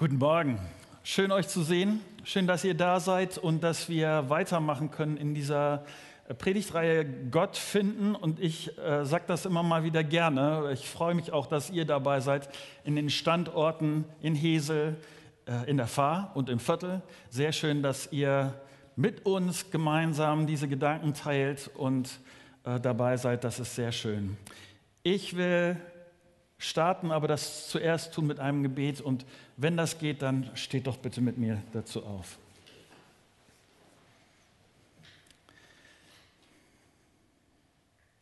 Guten Morgen. Schön euch zu sehen. Schön, dass ihr da seid und dass wir weitermachen können in dieser Predigtreihe Gott finden. Und ich äh, sage das immer mal wieder gerne. Ich freue mich auch, dass ihr dabei seid in den Standorten in Hesel, äh, in der Fahr und im Viertel. Sehr schön, dass ihr mit uns gemeinsam diese Gedanken teilt und äh, dabei seid. Das ist sehr schön. Ich will starten, aber das zuerst tun mit einem Gebet. Und wenn das geht, dann steht doch bitte mit mir dazu auf.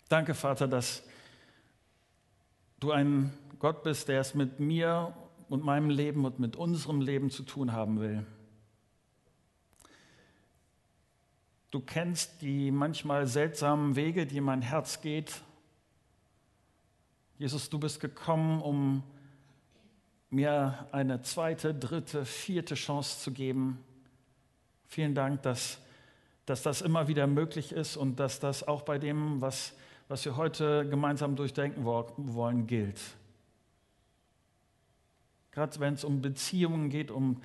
Danke, Vater, dass du ein Gott bist, der es mit mir und meinem Leben und mit unserem Leben zu tun haben will. Du kennst die manchmal seltsamen Wege, die mein Herz geht. Jesus, du bist gekommen, um mir eine zweite, dritte, vierte Chance zu geben. Vielen Dank, dass, dass das immer wieder möglich ist und dass das auch bei dem, was, was wir heute gemeinsam durchdenken wollen, gilt. Gerade wenn es um Beziehungen geht, um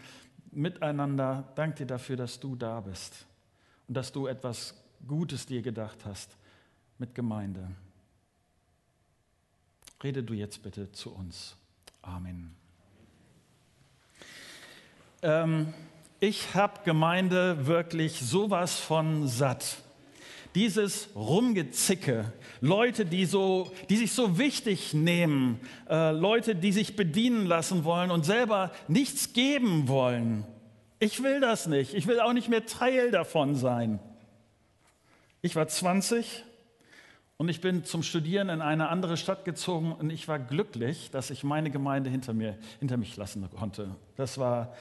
Miteinander, danke dir dafür, dass du da bist und dass du etwas Gutes dir gedacht hast mit Gemeinde. Rede du jetzt bitte zu uns. Amen. Ähm, ich habe Gemeinde wirklich sowas von satt. Dieses Rumgezicke, Leute, die, so, die sich so wichtig nehmen, äh, Leute, die sich bedienen lassen wollen und selber nichts geben wollen. Ich will das nicht. Ich will auch nicht mehr Teil davon sein. Ich war 20 und ich bin zum Studieren in eine andere Stadt gezogen und ich war glücklich, dass ich meine Gemeinde hinter, mir, hinter mich lassen konnte. Das war,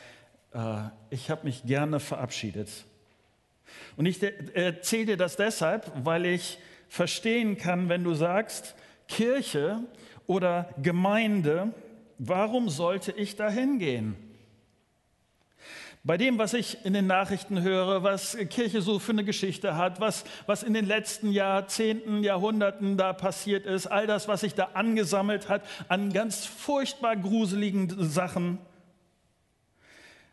ich habe mich gerne verabschiedet. Und ich erzähle dir das deshalb, weil ich verstehen kann, wenn du sagst, Kirche oder Gemeinde, warum sollte ich da hingehen? Bei dem, was ich in den Nachrichten höre, was Kirche so für eine Geschichte hat, was, was in den letzten Jahrzehnten, Jahrhunderten da passiert ist, all das, was sich da angesammelt hat an ganz furchtbar gruseligen Sachen.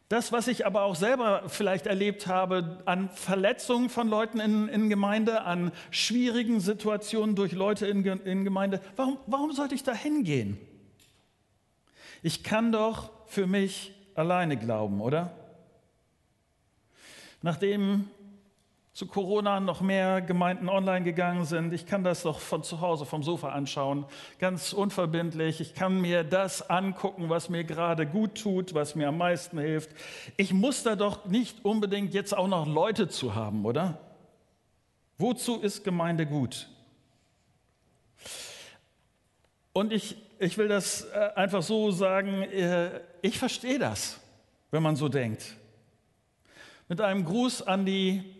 Das, was ich aber auch selber vielleicht erlebt habe an Verletzungen von Leuten in, in Gemeinde, an schwierigen Situationen durch Leute in, in Gemeinde, warum, warum sollte ich da hingehen? Ich kann doch für mich alleine glauben, oder? Nachdem zu Corona noch mehr Gemeinden online gegangen sind, ich kann das doch von zu Hause vom Sofa anschauen, ganz unverbindlich. Ich kann mir das angucken, was mir gerade gut tut, was mir am meisten hilft. Ich muss da doch nicht unbedingt jetzt auch noch Leute zu haben, oder? Wozu ist Gemeinde gut? Und ich, ich will das äh, einfach so sagen, äh, ich verstehe das, wenn man so denkt. Mit einem Gruß an die,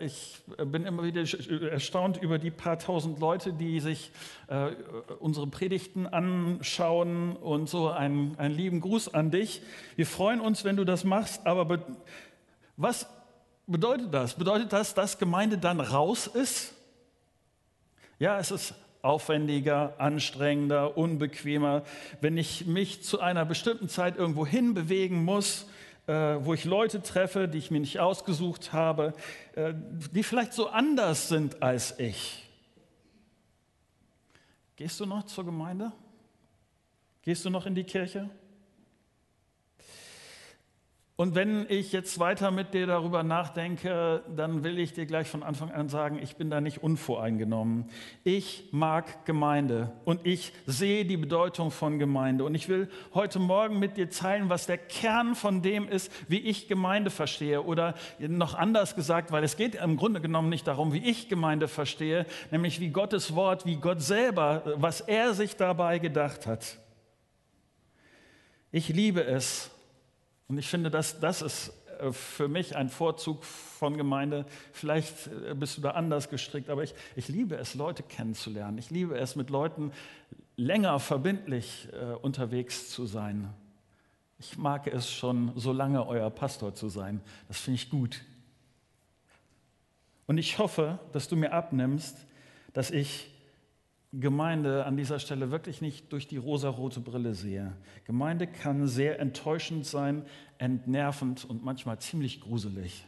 ich bin immer wieder erstaunt über die paar tausend Leute, die sich äh, unsere Predigten anschauen und so einen, einen lieben Gruß an dich. Wir freuen uns, wenn du das machst, aber be was bedeutet das? Bedeutet das, dass Gemeinde dann raus ist? Ja, es ist aufwendiger, anstrengender, unbequemer, wenn ich mich zu einer bestimmten Zeit irgendwo hinbewegen muss äh, wo ich Leute treffe, die ich mir nicht ausgesucht habe, äh, die vielleicht so anders sind als ich. Gehst du noch zur Gemeinde? Gehst du noch in die Kirche? Und wenn ich jetzt weiter mit dir darüber nachdenke, dann will ich dir gleich von Anfang an sagen, ich bin da nicht unvoreingenommen. Ich mag Gemeinde und ich sehe die Bedeutung von Gemeinde. Und ich will heute Morgen mit dir teilen, was der Kern von dem ist, wie ich Gemeinde verstehe. Oder noch anders gesagt, weil es geht im Grunde genommen nicht darum, wie ich Gemeinde verstehe, nämlich wie Gottes Wort, wie Gott selber, was er sich dabei gedacht hat. Ich liebe es, und ich finde, dass, das ist äh, für mich ein Vorzug von Gemeinde. Vielleicht äh, bist du da anders gestrickt, aber ich, ich liebe es, Leute kennenzulernen. Ich liebe es, mit Leuten länger verbindlich äh, unterwegs zu sein. Ich mag es schon, so lange euer Pastor zu sein. Das finde ich gut. Und ich hoffe, dass du mir abnimmst, dass ich Gemeinde an dieser Stelle wirklich nicht durch die rosarote Brille sehe. Gemeinde kann sehr enttäuschend sein, entnervend und manchmal ziemlich gruselig.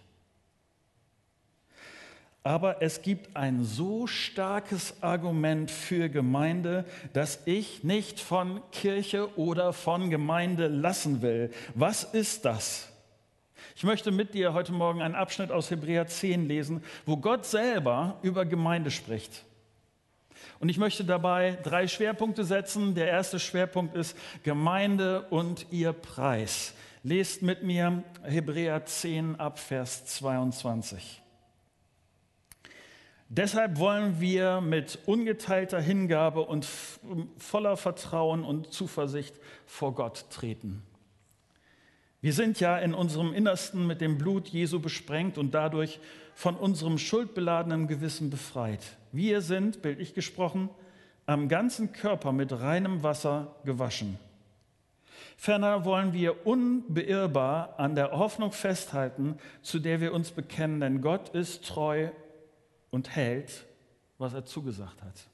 Aber es gibt ein so starkes Argument für Gemeinde, dass ich nicht von Kirche oder von Gemeinde lassen will. Was ist das? Ich möchte mit dir heute Morgen einen Abschnitt aus Hebräer 10 lesen, wo Gott selber über Gemeinde spricht. Und ich möchte dabei drei Schwerpunkte setzen. Der erste Schwerpunkt ist Gemeinde und ihr Preis. Lest mit mir Hebräer 10 ab Vers 22. Deshalb wollen wir mit ungeteilter Hingabe und voller Vertrauen und Zuversicht vor Gott treten. Wir sind ja in unserem Innersten mit dem Blut Jesu besprengt und dadurch von unserem schuldbeladenen Gewissen befreit. Wir sind, bildlich gesprochen, am ganzen Körper mit reinem Wasser gewaschen. Ferner wollen wir unbeirrbar an der Hoffnung festhalten, zu der wir uns bekennen, denn Gott ist treu und hält, was er zugesagt hat.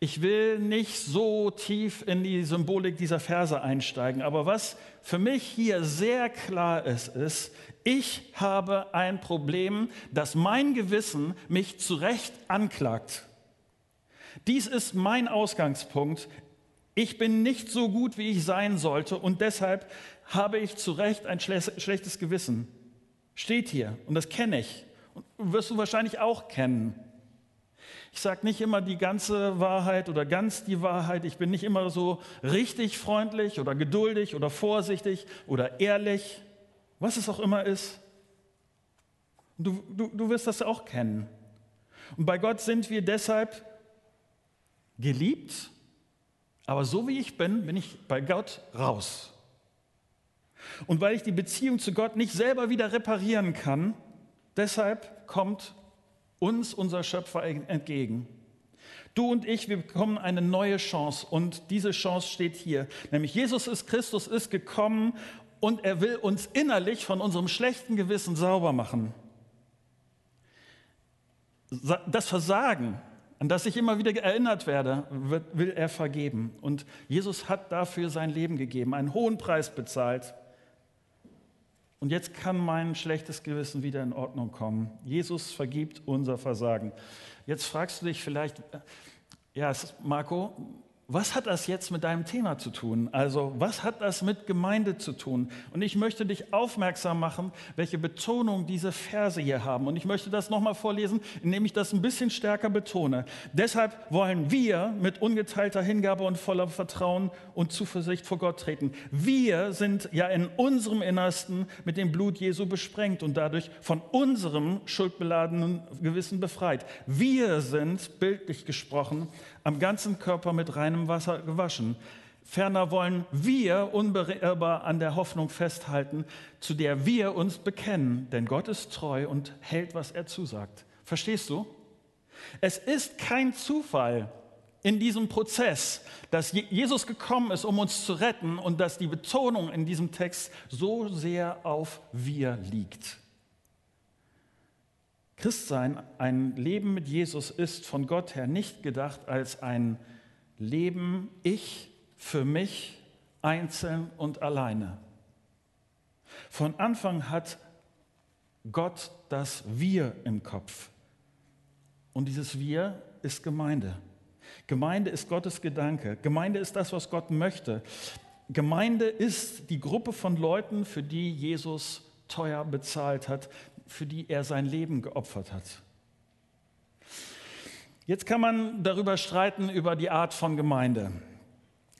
Ich will nicht so tief in die Symbolik dieser Verse einsteigen, aber was für mich hier sehr klar ist, ist, ich habe ein Problem, dass mein Gewissen mich zu Recht anklagt. Dies ist mein Ausgangspunkt. Ich bin nicht so gut, wie ich sein sollte und deshalb habe ich zu Recht ein schlechtes Gewissen. Steht hier und das kenne ich wirst du wahrscheinlich auch kennen. Ich sage nicht immer die ganze Wahrheit oder ganz die Wahrheit. Ich bin nicht immer so richtig freundlich oder geduldig oder vorsichtig oder ehrlich, was es auch immer ist. Du, du, du wirst das auch kennen. Und bei Gott sind wir deshalb geliebt, aber so wie ich bin, bin ich bei Gott raus. Und weil ich die Beziehung zu Gott nicht selber wieder reparieren kann, Deshalb kommt uns unser Schöpfer entgegen. Du und ich, wir bekommen eine neue Chance und diese Chance steht hier. Nämlich Jesus ist Christus, ist gekommen und er will uns innerlich von unserem schlechten Gewissen sauber machen. Das Versagen, an das ich immer wieder erinnert werde, will er vergeben. Und Jesus hat dafür sein Leben gegeben, einen hohen Preis bezahlt. Und jetzt kann mein schlechtes Gewissen wieder in Ordnung kommen. Jesus vergibt unser Versagen. Jetzt fragst du dich vielleicht, äh, ja, Marco, was hat das jetzt mit deinem Thema zu tun? Also was hat das mit Gemeinde zu tun? Und ich möchte dich aufmerksam machen, welche Betonung diese Verse hier haben. Und ich möchte das nochmal vorlesen, indem ich das ein bisschen stärker betone. Deshalb wollen wir mit ungeteilter Hingabe und voller Vertrauen und Zuversicht vor Gott treten. Wir sind ja in unserem Innersten mit dem Blut Jesu besprengt und dadurch von unserem schuldbeladenen Gewissen befreit. Wir sind, bildlich gesprochen, am ganzen Körper mit reinem Wasser gewaschen. Ferner wollen wir unbeirrbar an der Hoffnung festhalten, zu der wir uns bekennen, denn Gott ist treu und hält, was er zusagt. Verstehst du? Es ist kein Zufall in diesem Prozess, dass Jesus gekommen ist, um uns zu retten und dass die Betonung in diesem Text so sehr auf wir liegt. Christsein, ein Leben mit Jesus ist von Gott her nicht gedacht als ein Leben ich für mich einzeln und alleine. Von Anfang hat Gott das Wir im Kopf. Und dieses Wir ist Gemeinde. Gemeinde ist Gottes Gedanke. Gemeinde ist das, was Gott möchte. Gemeinde ist die Gruppe von Leuten, für die Jesus teuer bezahlt hat, für die er sein Leben geopfert hat. Jetzt kann man darüber streiten, über die Art von Gemeinde,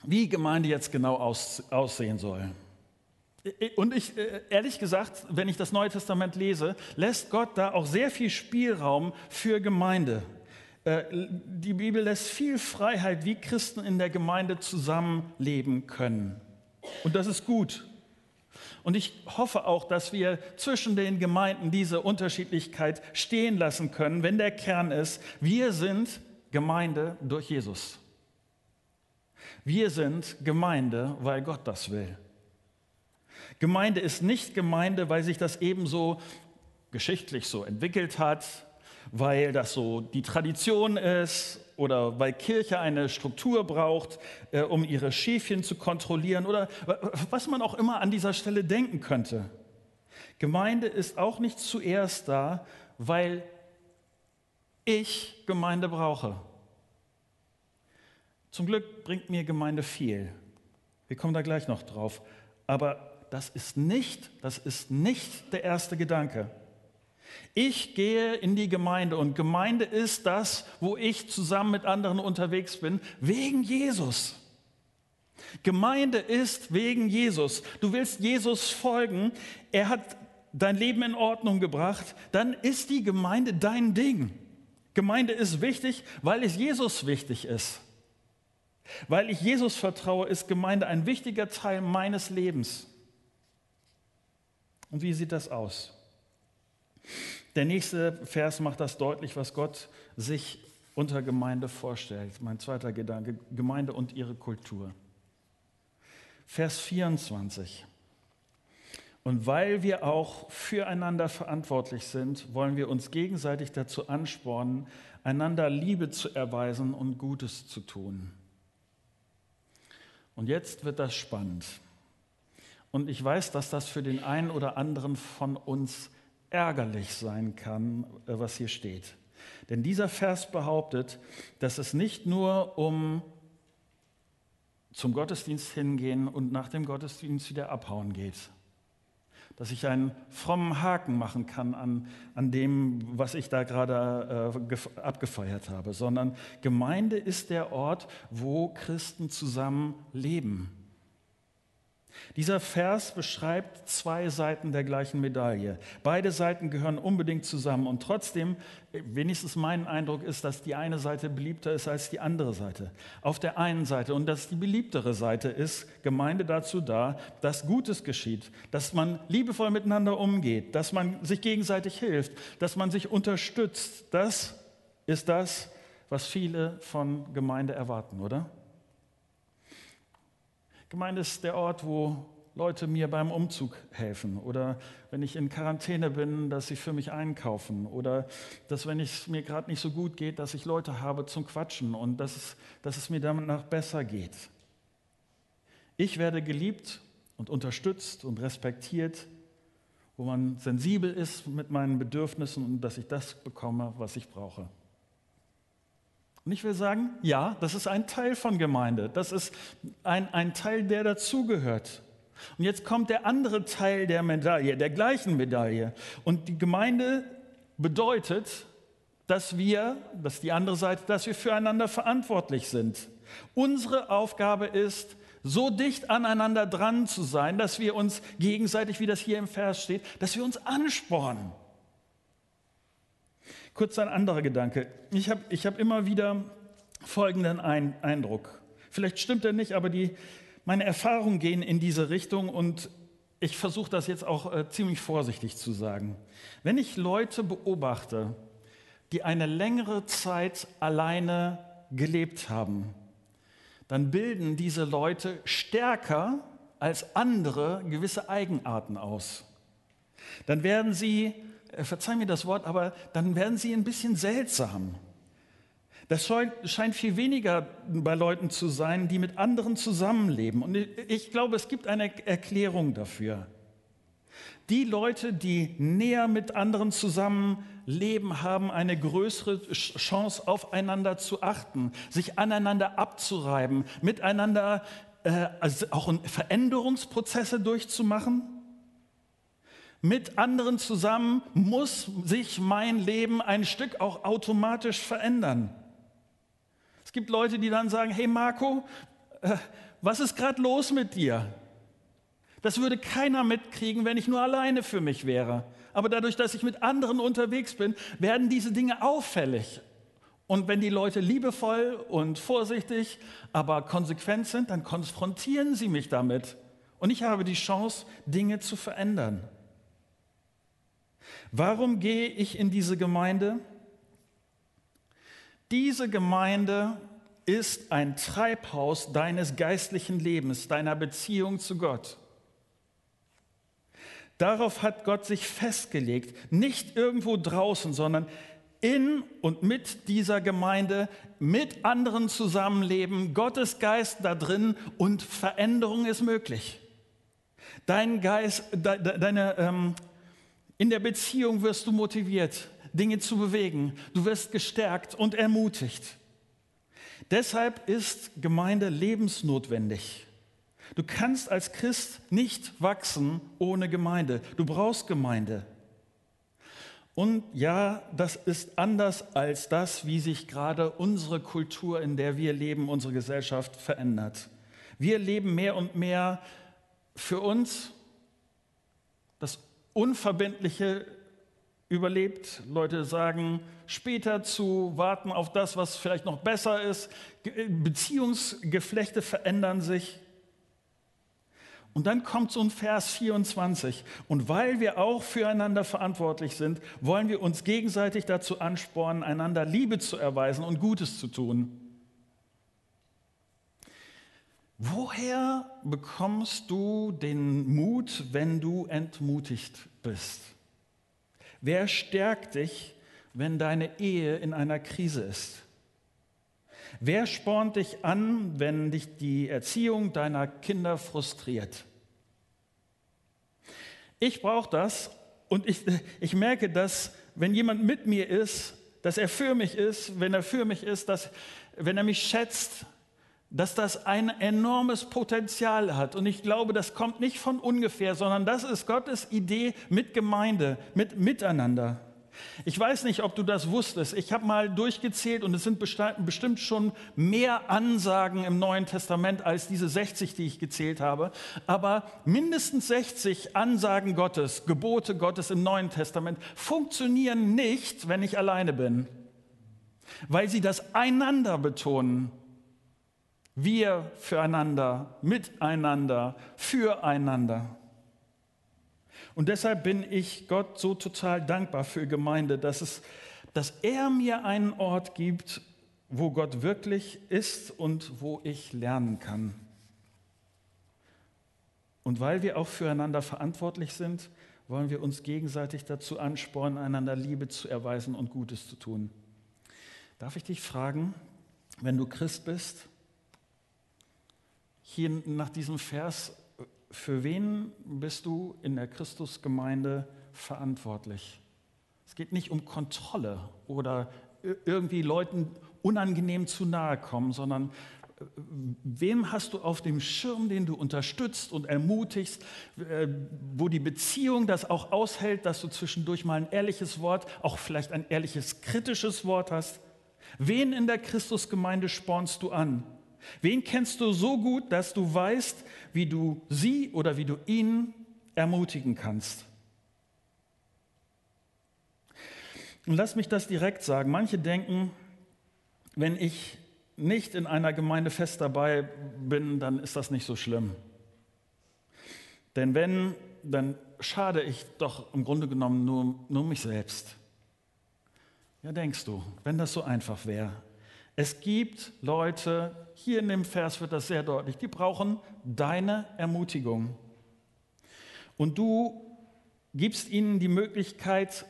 wie Gemeinde jetzt genau aus, aussehen soll. Und ich, äh, ehrlich gesagt, wenn ich das Neue Testament lese, lässt Gott da auch sehr viel Spielraum für Gemeinde. Äh, die Bibel lässt viel Freiheit, wie Christen in der Gemeinde zusammenleben können. Und das ist gut. Und ich hoffe auch, dass wir zwischen den Gemeinden diese Unterschiedlichkeit stehen lassen können, wenn der Kern ist, wir sind Gemeinde durch Jesus. Wir sind Gemeinde, weil Gott das will. Gemeinde ist nicht Gemeinde, weil sich das ebenso geschichtlich so entwickelt hat, weil das so die Tradition ist oder weil Kirche eine Struktur braucht, äh, um ihre Schäfchen zu kontrollieren oder was man auch immer an dieser Stelle denken könnte. Gemeinde ist auch nicht zuerst da, weil ich Gemeinde brauche. Zum Glück bringt mir Gemeinde viel. Wir kommen da gleich noch drauf. Aber das ist nicht, das ist nicht der erste Gedanke. Ich gehe in die Gemeinde und Gemeinde ist das, wo ich zusammen mit anderen unterwegs bin, wegen Jesus. Gemeinde ist wegen Jesus. Du willst Jesus folgen, er hat dein Leben in Ordnung gebracht, dann ist die Gemeinde dein Ding. Gemeinde ist wichtig, weil es Jesus wichtig ist. Weil ich Jesus vertraue, ist Gemeinde ein wichtiger Teil meines Lebens. Und wie sieht das aus? Der nächste Vers macht das deutlich, was Gott sich unter Gemeinde vorstellt. Mein zweiter Gedanke, Gemeinde und ihre Kultur. Vers 24. Und weil wir auch füreinander verantwortlich sind, wollen wir uns gegenseitig dazu anspornen, einander Liebe zu erweisen und Gutes zu tun. Und jetzt wird das spannend. Und ich weiß, dass das für den einen oder anderen von uns ärgerlich sein kann, äh, was hier steht. Denn dieser Vers behauptet, dass es nicht nur um zum Gottesdienst hingehen und nach dem Gottesdienst wieder abhauen geht. Dass ich einen frommen Haken machen kann an, an dem, was ich da gerade äh, abgefeiert habe, sondern Gemeinde ist der Ort, wo Christen zusammen leben. Dieser Vers beschreibt zwei Seiten der gleichen Medaille. Beide Seiten gehören unbedingt zusammen und trotzdem, wenigstens mein Eindruck ist, dass die eine Seite beliebter ist als die andere Seite. Auf der einen Seite und dass die beliebtere Seite ist Gemeinde dazu da, dass Gutes geschieht, dass man liebevoll miteinander umgeht, dass man sich gegenseitig hilft, dass man sich unterstützt. Das ist das, was viele von Gemeinde erwarten, oder? Gemeinde ist der Ort, wo Leute mir beim Umzug helfen oder wenn ich in Quarantäne bin, dass sie für mich einkaufen oder dass, wenn es mir gerade nicht so gut geht, dass ich Leute habe zum Quatschen und dass es, dass es mir danach besser geht. Ich werde geliebt und unterstützt und respektiert, wo man sensibel ist mit meinen Bedürfnissen und dass ich das bekomme, was ich brauche. Und ich will sagen, ja, das ist ein Teil von Gemeinde. Das ist ein, ein Teil, der dazugehört. Und jetzt kommt der andere Teil der Medaille, der gleichen Medaille. Und die Gemeinde bedeutet, dass wir, das ist die andere Seite, dass wir füreinander verantwortlich sind. Unsere Aufgabe ist, so dicht aneinander dran zu sein, dass wir uns gegenseitig, wie das hier im Vers steht, dass wir uns anspornen. Kurz ein anderer Gedanke. Ich habe ich hab immer wieder folgenden Eindruck. Vielleicht stimmt er nicht, aber die, meine Erfahrungen gehen in diese Richtung und ich versuche das jetzt auch äh, ziemlich vorsichtig zu sagen. Wenn ich Leute beobachte, die eine längere Zeit alleine gelebt haben, dann bilden diese Leute stärker als andere gewisse Eigenarten aus. Dann werden sie verzeih mir das Wort, aber dann werden sie ein bisschen seltsam. Das scheint viel weniger bei Leuten zu sein, die mit anderen zusammenleben. Und ich glaube, es gibt eine Erklärung dafür. Die Leute, die näher mit anderen zusammenleben, haben eine größere Chance, aufeinander zu achten, sich aneinander abzureiben, miteinander äh, also auch Veränderungsprozesse durchzumachen mit anderen zusammen muss sich mein Leben ein Stück auch automatisch verändern. Es gibt Leute, die dann sagen, hey Marco, äh, was ist gerade los mit dir? Das würde keiner mitkriegen, wenn ich nur alleine für mich wäre. Aber dadurch, dass ich mit anderen unterwegs bin, werden diese Dinge auffällig. Und wenn die Leute liebevoll und vorsichtig, aber konsequent sind, dann konfrontieren sie mich damit. Und ich habe die Chance, Dinge zu verändern. Warum gehe ich in diese Gemeinde? Diese Gemeinde ist ein Treibhaus deines geistlichen Lebens, deiner Beziehung zu Gott. Darauf hat Gott sich festgelegt, nicht irgendwo draußen, sondern in und mit dieser Gemeinde, mit anderen zusammenleben, Gottes Geist da drin und Veränderung ist möglich. Dein Geist, de, de, deine, ähm, in der Beziehung wirst du motiviert, Dinge zu bewegen. Du wirst gestärkt und ermutigt. Deshalb ist Gemeinde lebensnotwendig. Du kannst als Christ nicht wachsen ohne Gemeinde. Du brauchst Gemeinde. Und ja, das ist anders als das, wie sich gerade unsere Kultur, in der wir leben, unsere Gesellschaft verändert. Wir leben mehr und mehr für uns das Unverbindliche überlebt. Leute sagen später zu, warten auf das, was vielleicht noch besser ist. Beziehungsgeflechte verändern sich. Und dann kommt so ein Vers 24. Und weil wir auch füreinander verantwortlich sind, wollen wir uns gegenseitig dazu anspornen, einander Liebe zu erweisen und Gutes zu tun. Woher bekommst du den Mut, wenn du entmutigt bist? Wer stärkt dich, wenn deine Ehe in einer Krise ist? Wer spornt dich an, wenn dich die Erziehung deiner Kinder frustriert? Ich brauche das und ich, ich merke, dass wenn jemand mit mir ist, dass er für mich ist, wenn er für mich ist, dass, wenn er mich schätzt, dass das ein enormes Potenzial hat. Und ich glaube, das kommt nicht von ungefähr, sondern das ist Gottes Idee mit Gemeinde, mit Miteinander. Ich weiß nicht, ob du das wusstest. Ich habe mal durchgezählt und es sind bestimmt schon mehr Ansagen im Neuen Testament als diese 60, die ich gezählt habe. Aber mindestens 60 Ansagen Gottes, Gebote Gottes im Neuen Testament funktionieren nicht, wenn ich alleine bin, weil sie das einander betonen. Wir füreinander, miteinander, füreinander. Und deshalb bin ich Gott so total dankbar für Gemeinde, dass, es, dass er mir einen Ort gibt, wo Gott wirklich ist und wo ich lernen kann. Und weil wir auch füreinander verantwortlich sind, wollen wir uns gegenseitig dazu anspornen, einander Liebe zu erweisen und Gutes zu tun. Darf ich dich fragen, wenn du Christ bist, hier nach diesem Vers, für wen bist du in der Christusgemeinde verantwortlich? Es geht nicht um Kontrolle oder irgendwie Leuten unangenehm zu nahe kommen, sondern äh, wem hast du auf dem Schirm, den du unterstützt und ermutigst, äh, wo die Beziehung das auch aushält, dass du zwischendurch mal ein ehrliches Wort, auch vielleicht ein ehrliches kritisches Wort hast? Wen in der Christusgemeinde spornst du an? Wen kennst du so gut, dass du weißt, wie du sie oder wie du ihn ermutigen kannst? Und lass mich das direkt sagen. Manche denken, wenn ich nicht in einer Gemeinde fest dabei bin, dann ist das nicht so schlimm. Denn wenn, dann schade ich doch im Grunde genommen nur, nur mich selbst. Ja, denkst du, wenn das so einfach wäre. Es gibt Leute, hier in dem Vers wird das sehr deutlich, die brauchen deine Ermutigung. Und du gibst ihnen die Möglichkeit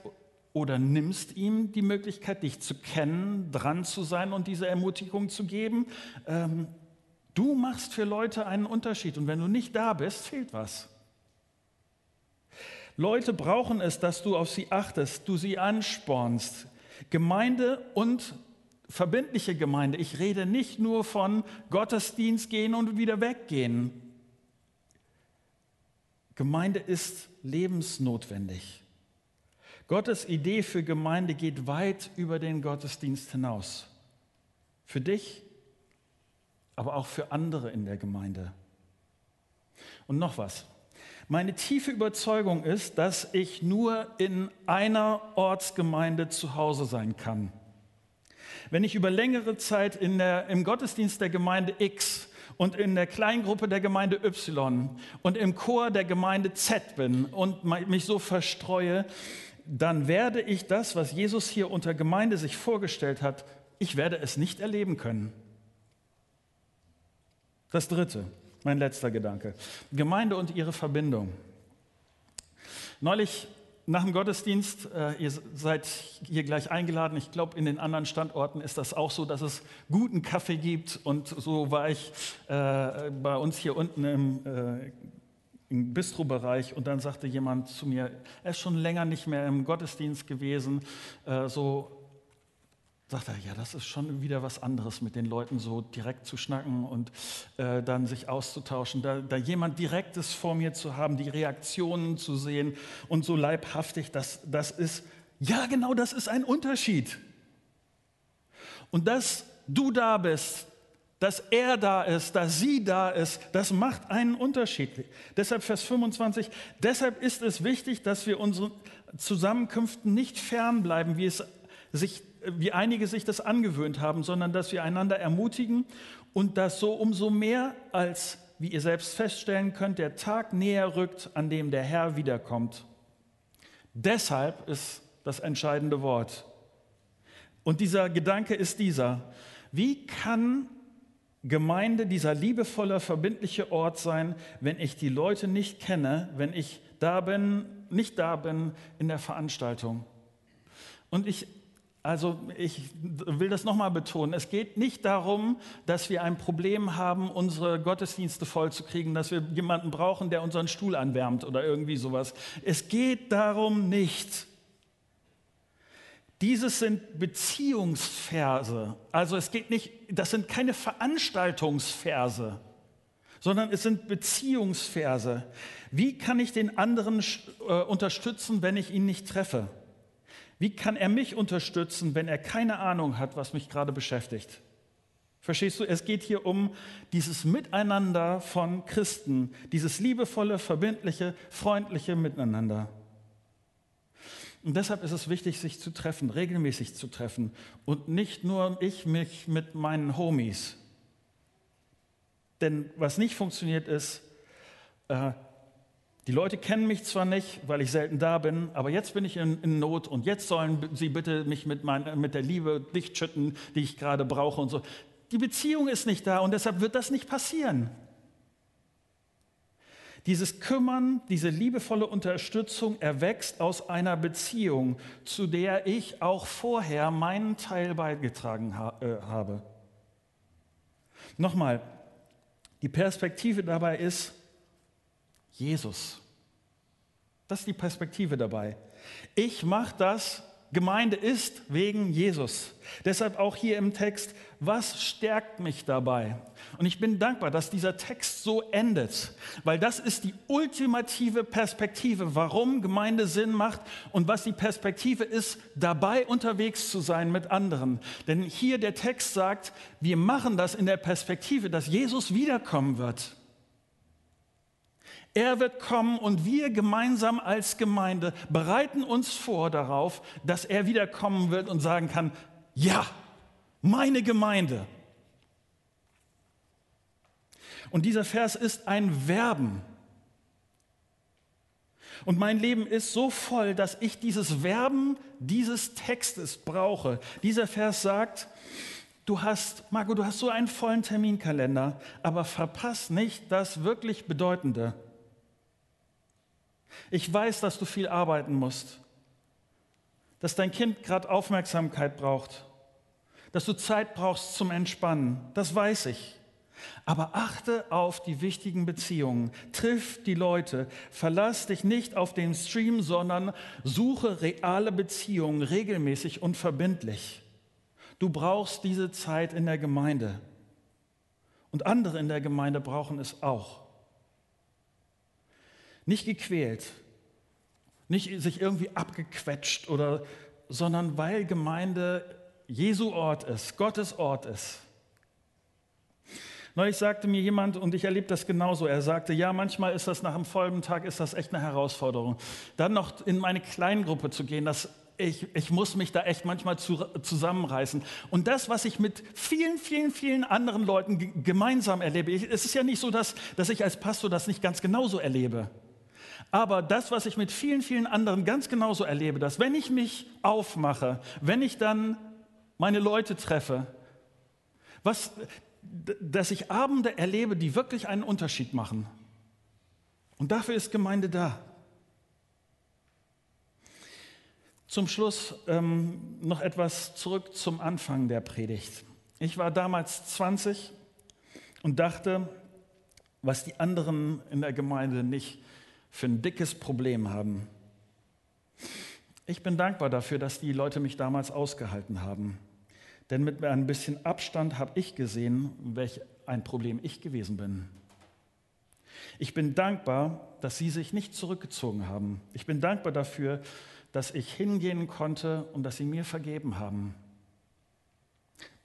oder nimmst ihm die Möglichkeit, dich zu kennen, dran zu sein und diese Ermutigung zu geben. Ähm, du machst für Leute einen Unterschied und wenn du nicht da bist, fehlt was. Leute brauchen es, dass du auf sie achtest, du sie anspornst. Gemeinde und verbindliche Gemeinde. Ich rede nicht nur von Gottesdienst gehen und wieder weggehen. Gemeinde ist lebensnotwendig. Gottes Idee für Gemeinde geht weit über den Gottesdienst hinaus. Für dich, aber auch für andere in der Gemeinde. Und noch was. Meine tiefe Überzeugung ist, dass ich nur in einer Ortsgemeinde zu Hause sein kann. Wenn ich über längere Zeit in der, im Gottesdienst der Gemeinde X und in der Kleingruppe der Gemeinde Y und im Chor der Gemeinde Z bin und mich so verstreue, dann werde ich das, was Jesus hier unter Gemeinde sich vorgestellt hat, ich werde es nicht erleben können. Das Dritte, mein letzter Gedanke. Gemeinde und ihre Verbindung. Neulich nach dem Gottesdienst, äh, ihr seid hier gleich eingeladen. Ich glaube, in den anderen Standorten ist das auch so, dass es guten Kaffee gibt. Und so war ich äh, bei uns hier unten im, äh, im Bistro-Bereich und dann sagte jemand zu mir, er ist schon länger nicht mehr im Gottesdienst gewesen, äh, so sagt er, ja, das ist schon wieder was anderes, mit den Leuten so direkt zu schnacken und äh, dann sich auszutauschen, da, da, jemand Direktes vor mir zu haben, die Reaktionen zu sehen und so leibhaftig, das, das ist, ja genau, das ist ein Unterschied. Und dass du da bist, dass er da ist, dass sie da ist, das macht einen Unterschied. Deshalb Vers 25, deshalb ist es wichtig, dass wir unseren Zusammenkünften nicht fernbleiben, wie es sich wie einige sich das angewöhnt haben, sondern dass wir einander ermutigen und das so umso mehr, als, wie ihr selbst feststellen könnt, der Tag näher rückt, an dem der Herr wiederkommt. Deshalb ist das entscheidende Wort. Und dieser Gedanke ist dieser, wie kann Gemeinde dieser liebevolle, verbindliche Ort sein, wenn ich die Leute nicht kenne, wenn ich da bin, nicht da bin in der Veranstaltung? Und ich also ich will das nochmal betonen. Es geht nicht darum, dass wir ein Problem haben, unsere Gottesdienste vollzukriegen, dass wir jemanden brauchen, der unseren Stuhl anwärmt oder irgendwie sowas. Es geht darum nicht. Dieses sind Beziehungsverse. Also es geht nicht, das sind keine Veranstaltungsverse, sondern es sind Beziehungsverse. Wie kann ich den anderen äh, unterstützen, wenn ich ihn nicht treffe? Wie kann er mich unterstützen, wenn er keine Ahnung hat, was mich gerade beschäftigt? Verstehst du? Es geht hier um dieses Miteinander von Christen, dieses liebevolle, verbindliche, freundliche Miteinander. Und deshalb ist es wichtig, sich zu treffen, regelmäßig zu treffen und nicht nur ich mich mit meinen Homies. Denn was nicht funktioniert ist, äh, die Leute kennen mich zwar nicht, weil ich selten da bin, aber jetzt bin ich in, in Not und jetzt sollen sie bitte mich mit, mein, mit der Liebe dicht schütten, die ich gerade brauche und so. Die Beziehung ist nicht da und deshalb wird das nicht passieren. Dieses Kümmern, diese liebevolle Unterstützung erwächst aus einer Beziehung, zu der ich auch vorher meinen Teil beigetragen ha äh, habe. Nochmal, die Perspektive dabei ist, Jesus. Das ist die Perspektive dabei. Ich mache das, Gemeinde ist wegen Jesus. Deshalb auch hier im Text, was stärkt mich dabei? Und ich bin dankbar, dass dieser Text so endet, weil das ist die ultimative Perspektive, warum Gemeinde Sinn macht und was die Perspektive ist, dabei unterwegs zu sein mit anderen. Denn hier der Text sagt, wir machen das in der Perspektive, dass Jesus wiederkommen wird. Er wird kommen und wir gemeinsam als Gemeinde bereiten uns vor darauf, dass er wiederkommen wird und sagen kann, ja, meine Gemeinde. Und dieser Vers ist ein Verben. Und mein Leben ist so voll, dass ich dieses Verben dieses Textes brauche. Dieser Vers sagt, du hast, Marco, du hast so einen vollen Terminkalender, aber verpass nicht das wirklich Bedeutende. Ich weiß, dass du viel arbeiten musst, dass dein Kind gerade Aufmerksamkeit braucht, dass du Zeit brauchst zum Entspannen. Das weiß ich. Aber achte auf die wichtigen Beziehungen. Triff die Leute. Verlass dich nicht auf den Stream, sondern suche reale Beziehungen regelmäßig und verbindlich. Du brauchst diese Zeit in der Gemeinde. Und andere in der Gemeinde brauchen es auch. Nicht gequält, nicht sich irgendwie abgequetscht oder, sondern weil Gemeinde Jesu Ort ist, Gottes Ort ist. Neulich sagte mir jemand, und ich erlebe das genauso, er sagte, ja, manchmal ist das nach einem vollen Tag, ist das echt eine Herausforderung. Dann noch in meine Kleingruppe zu gehen, das, ich, ich muss mich da echt manchmal zu, zusammenreißen. Und das, was ich mit vielen, vielen, vielen anderen Leuten gemeinsam erlebe, ich, es ist ja nicht so, dass, dass ich als Pastor das nicht ganz genauso erlebe. Aber das, was ich mit vielen, vielen anderen ganz genauso erlebe, dass wenn ich mich aufmache, wenn ich dann meine Leute treffe, was, dass ich Abende erlebe, die wirklich einen Unterschied machen. Und dafür ist Gemeinde da. Zum Schluss ähm, noch etwas zurück zum Anfang der Predigt. Ich war damals 20 und dachte, was die anderen in der Gemeinde nicht für ein dickes Problem haben. Ich bin dankbar dafür, dass die Leute mich damals ausgehalten haben. Denn mit ein bisschen Abstand habe ich gesehen, welch ein Problem ich gewesen bin. Ich bin dankbar, dass sie sich nicht zurückgezogen haben. Ich bin dankbar dafür, dass ich hingehen konnte und dass sie mir vergeben haben.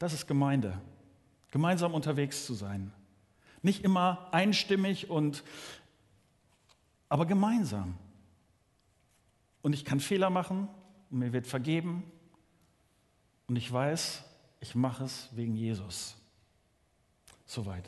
Das ist Gemeinde, gemeinsam unterwegs zu sein. Nicht immer einstimmig und aber gemeinsam. Und ich kann Fehler machen und mir wird vergeben. Und ich weiß, ich mache es wegen Jesus. Soweit.